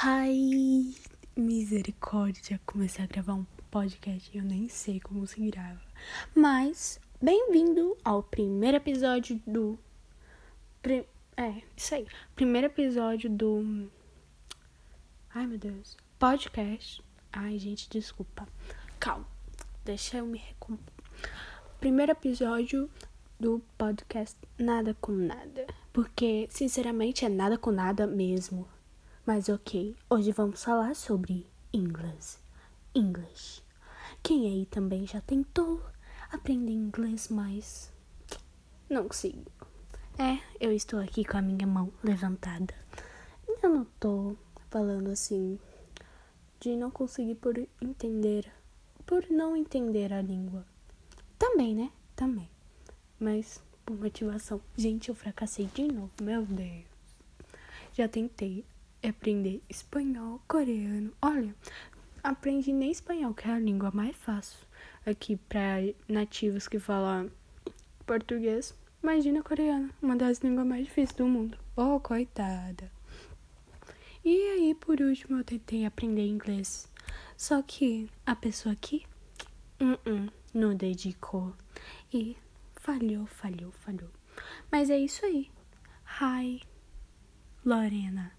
Ai, misericórdia, comecei a gravar um podcast e eu nem sei como se grava. Mas, bem-vindo ao primeiro episódio do. É, isso aí. Primeiro episódio do. Ai, meu Deus. Podcast. Ai, gente, desculpa. Calma. Deixa eu me recompor. Primeiro episódio do podcast Nada com Nada. Porque, sinceramente, é nada com nada mesmo. Mas ok, hoje vamos falar sobre inglês. English. Quem aí também já tentou aprender inglês, mas não consigo. É, eu estou aqui com a minha mão levantada. Eu não tô falando assim de não conseguir por entender, por não entender a língua. Também, né? Também. Mas por motivação. Gente, eu fracassei de novo, meu Deus. Já tentei aprender espanhol, coreano. Olha, aprendi nem espanhol, que é a língua mais fácil aqui para nativos que falam português. Imagina coreano, uma das línguas mais difíceis do mundo. Oh, coitada. E aí, por último, eu tentei aprender inglês. Só que a pessoa aqui uh -uh, não dedicou. E falhou, falhou, falhou. Mas é isso aí. Hi, Lorena.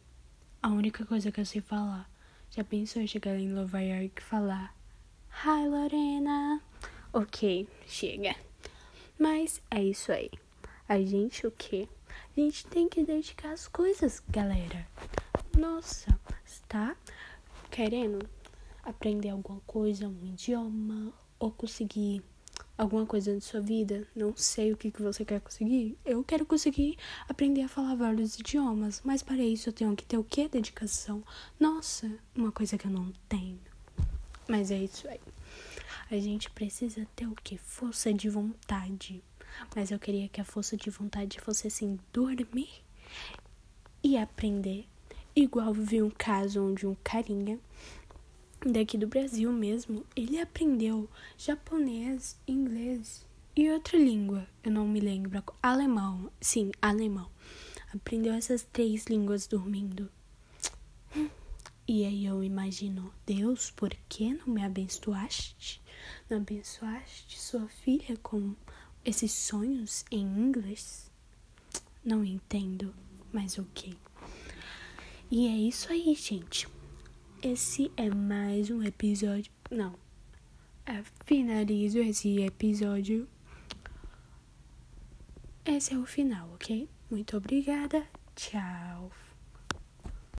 A única coisa que eu sei falar. Já pensou em chegar em Nova York e falar Hi Lorena? Ok, chega. Mas é isso aí. A gente o quê? A gente tem que dedicar as coisas, galera. Nossa, está querendo aprender alguma coisa, um idioma ou conseguir alguma coisa na sua vida, não sei o que, que você quer conseguir. Eu quero conseguir aprender a falar vários idiomas, mas para isso eu tenho que ter o que? Dedicação. Nossa, uma coisa que eu não tenho. Mas é isso aí. A gente precisa ter o que? Força de vontade. Mas eu queria que a força de vontade fosse assim: dormir e aprender. Igual vi um caso onde um carinha daqui do Brasil mesmo, ele aprendeu japonês, inglês e outra língua, eu não me lembro, alemão, sim, alemão. Aprendeu essas três línguas dormindo. E aí eu imagino, Deus, por que não me abençoaste? Não abençoaste sua filha com esses sonhos em inglês? Não entendo, mas ok. E é isso aí, gente. Esse é mais um episódio. Não. É, finalizo esse episódio. Esse é o final, ok? Muito obrigada. Tchau.